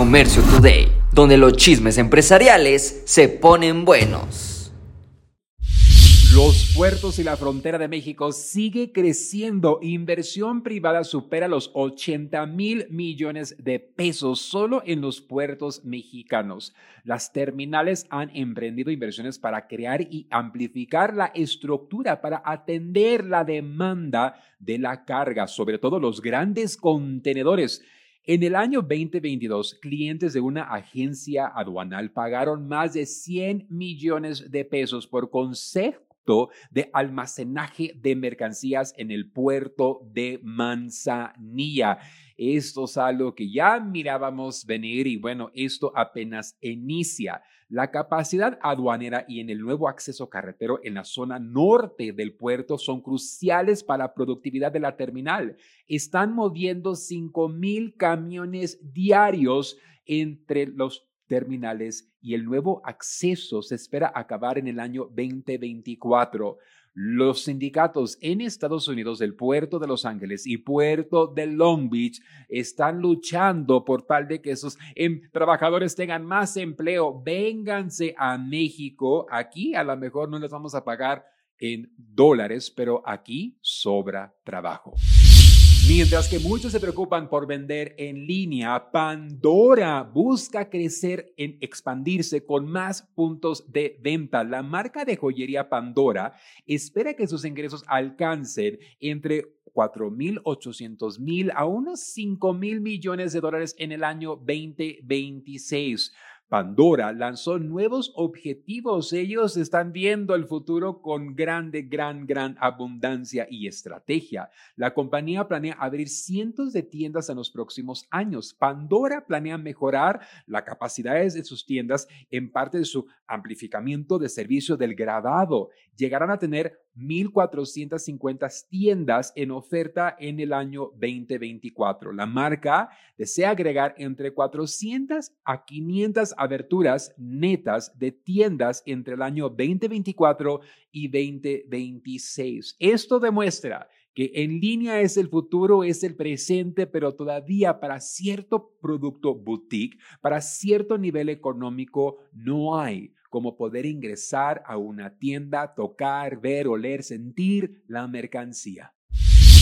Comercio Today, donde los chismes empresariales se ponen buenos. Los puertos y la frontera de México sigue creciendo. Inversión privada supera los 80 mil millones de pesos solo en los puertos mexicanos. Las terminales han emprendido inversiones para crear y amplificar la estructura para atender la demanda de la carga, sobre todo los grandes contenedores. En el año 2022, clientes de una agencia aduanal pagaron más de 100 millones de pesos por de almacenaje de mercancías en el puerto de Manzanilla. Esto es algo que ya mirábamos venir y bueno, esto apenas inicia. La capacidad aduanera y en el nuevo acceso carretero en la zona norte del puerto son cruciales para la productividad de la terminal. Están moviendo 5 mil camiones diarios entre los terminales y el nuevo acceso se espera acabar en el año 2024. Los sindicatos en Estados Unidos del puerto de Los Ángeles y puerto de Long Beach están luchando por tal de que esos em, trabajadores tengan más empleo. Vénganse a México. Aquí a lo mejor no les vamos a pagar en dólares, pero aquí sobra trabajo. Mientras que muchos se preocupan por vender en línea, Pandora busca crecer en expandirse con más puntos de venta. La marca de joyería Pandora espera que sus ingresos alcancen entre 4.800 mil a unos 5 mil millones de dólares en el año 2026. Pandora lanzó nuevos objetivos. Ellos están viendo el futuro con grande, gran, gran abundancia y estrategia. La compañía planea abrir cientos de tiendas en los próximos años. Pandora planea mejorar las capacidades de sus tiendas en parte de su amplificamiento de servicio del grabado. Llegarán a tener 1.450 tiendas en oferta en el año 2024. La marca desea agregar entre 400 a 500 aberturas netas de tiendas entre el año 2024 y 2026. Esto demuestra que en línea es el futuro, es el presente, pero todavía para cierto producto boutique, para cierto nivel económico, no hay como poder ingresar a una tienda, tocar, ver, oler, sentir la mercancía.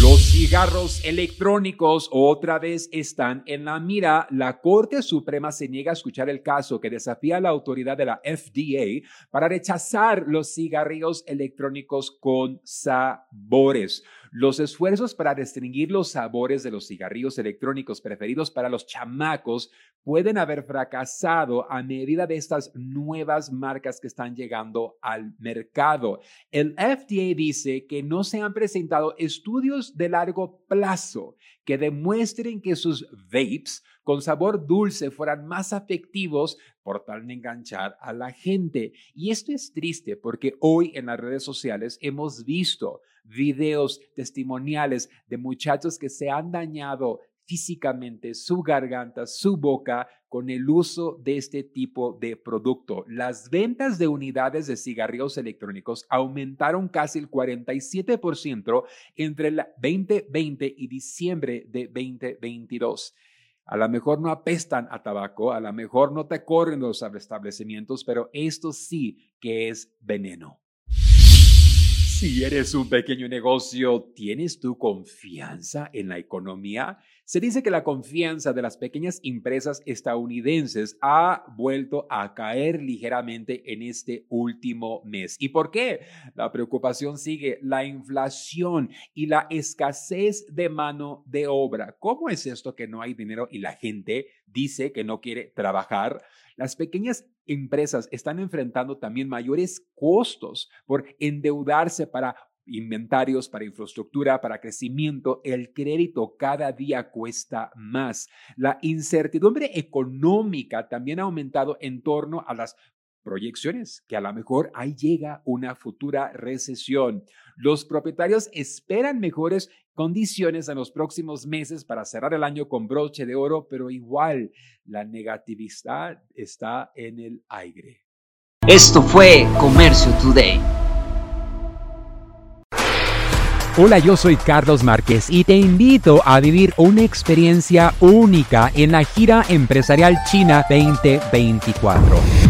Los cigarros electrónicos otra vez están en la mira. La Corte Suprema se niega a escuchar el caso que desafía la autoridad de la FDA para rechazar los cigarrillos electrónicos con sabores. Los esfuerzos para restringir los sabores de los cigarrillos electrónicos preferidos para los chamacos pueden haber fracasado a medida de estas nuevas marcas que están llegando al mercado. El FDA dice que no se han presentado estudios de largo plazo que demuestren que sus vapes con sabor dulce fueran más afectivos por tal de enganchar a la gente. Y esto es triste porque hoy en las redes sociales hemos visto videos testimoniales de muchachos que se han dañado físicamente su garganta, su boca con el uso de este tipo de producto. Las ventas de unidades de cigarrillos electrónicos aumentaron casi el 47% entre el 2020 y diciembre de 2022. A lo mejor no apestan a tabaco, a lo mejor no te corren los establecimientos, pero esto sí que es veneno. Si eres un pequeño negocio, ¿tienes tu confianza en la economía? Se dice que la confianza de las pequeñas empresas estadounidenses ha vuelto a caer ligeramente en este último mes. ¿Y por qué? La preocupación sigue, la inflación y la escasez de mano de obra. ¿Cómo es esto que no hay dinero y la gente dice que no quiere trabajar? Las pequeñas empresas están enfrentando también mayores costos por endeudarse para inventarios, para infraestructura, para crecimiento, el crédito cada día cuesta más. La incertidumbre económica también ha aumentado en torno a las proyecciones que a lo mejor ahí llega una futura recesión. Los propietarios esperan mejores condiciones en los próximos meses para cerrar el año con broche de oro, pero igual la negatividad está en el aire. Esto fue Comercio Today. Hola, yo soy Carlos Márquez y te invito a vivir una experiencia única en la gira empresarial China 2024.